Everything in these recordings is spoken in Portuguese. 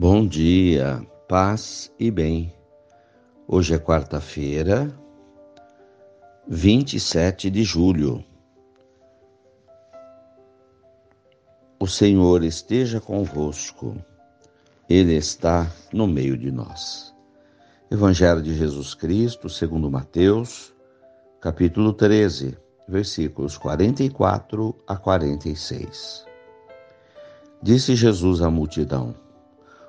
Bom dia, paz e bem. Hoje é quarta-feira, 27 de julho. O Senhor esteja convosco, Ele está no meio de nós. Evangelho de Jesus Cristo, segundo Mateus, capítulo 13, versículos 44 a 46. Disse Jesus à multidão: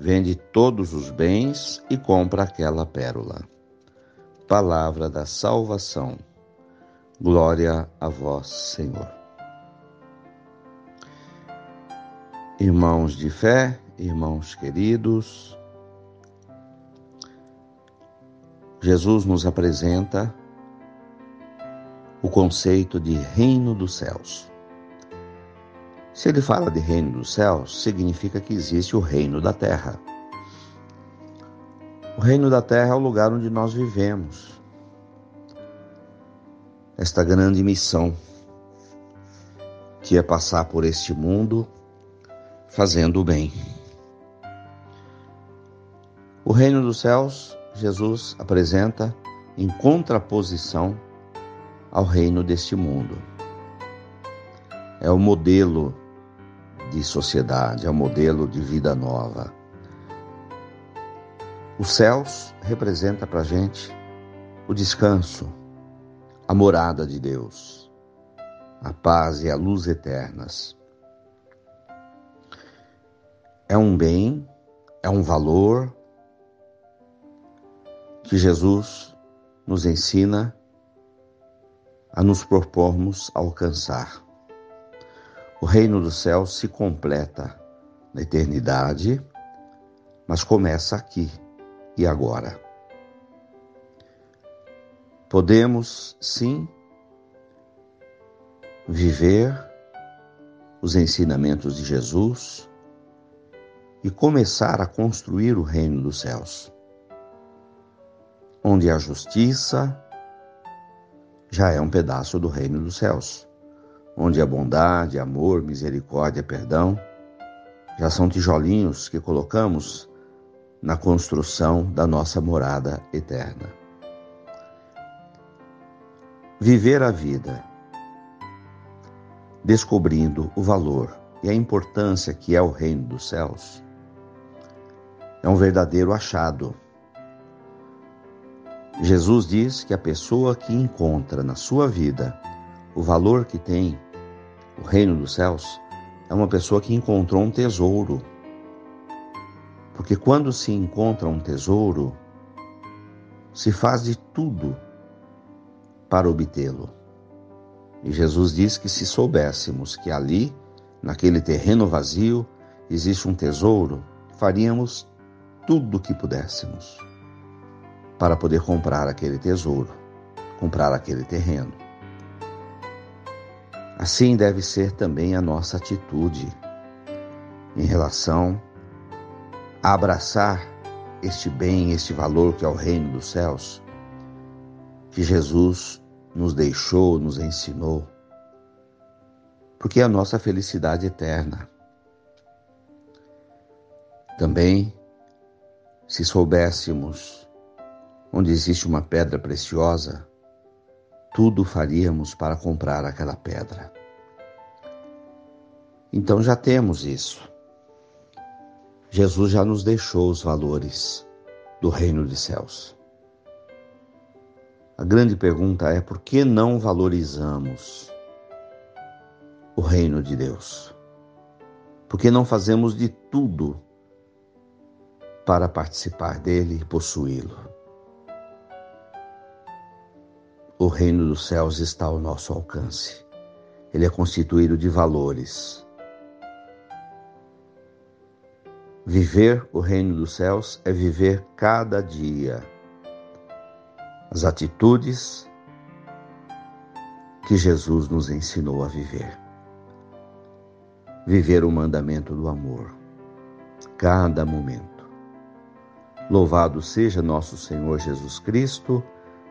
vende todos os bens e compra aquela pérola. Palavra da salvação. Glória a vós, Senhor. Irmãos de fé, irmãos queridos, Jesus nos apresenta o conceito de reino dos céus. Se ele fala de reino dos céus, significa que existe o reino da terra. O reino da terra é o lugar onde nós vivemos. Esta grande missão, que é passar por este mundo fazendo o bem. O reino dos céus, Jesus apresenta em contraposição ao reino deste mundo. É o modelo de sociedade, é um modelo de vida nova. Os céus representa para a gente o descanso, a morada de Deus, a paz e a luz eternas. É um bem, é um valor que Jesus nos ensina a nos propormos alcançar. O reino dos céus se completa na eternidade, mas começa aqui e agora. Podemos, sim, viver os ensinamentos de Jesus e começar a construir o reino dos céus, onde a justiça já é um pedaço do reino dos céus onde a bondade, amor, misericórdia, perdão já são tijolinhos que colocamos na construção da nossa morada eterna. Viver a vida descobrindo o valor e a importância que é o reino dos céus é um verdadeiro achado. Jesus diz que a pessoa que encontra na sua vida o valor que tem o reino dos céus é uma pessoa que encontrou um tesouro. Porque quando se encontra um tesouro, se faz de tudo para obtê-lo. E Jesus diz que se soubéssemos que ali, naquele terreno vazio, existe um tesouro, faríamos tudo o que pudéssemos para poder comprar aquele tesouro, comprar aquele terreno. Assim deve ser também a nossa atitude em relação a abraçar este bem, este valor que é o reino dos céus, que Jesus nos deixou, nos ensinou, porque é a nossa felicidade eterna. Também, se soubéssemos onde existe uma pedra preciosa, tudo faríamos para comprar aquela pedra. Então já temos isso. Jesus já nos deixou os valores do reino dos céus. A grande pergunta é por que não valorizamos o reino de Deus? Por que não fazemos de tudo para participar dele e possuí-lo? Reino dos céus está ao nosso alcance. Ele é constituído de valores. Viver o reino dos céus é viver cada dia as atitudes que Jesus nos ensinou a viver. Viver o mandamento do amor, cada momento. Louvado seja nosso Senhor Jesus Cristo,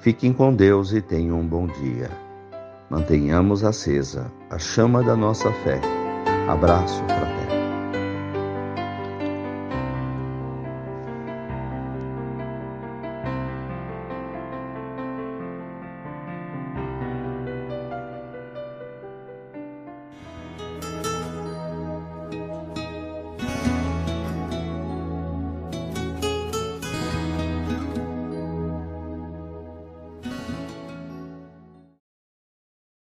Fiquem com Deus e tenham um bom dia. Mantenhamos acesa a chama da nossa fé. Abraço fraterno.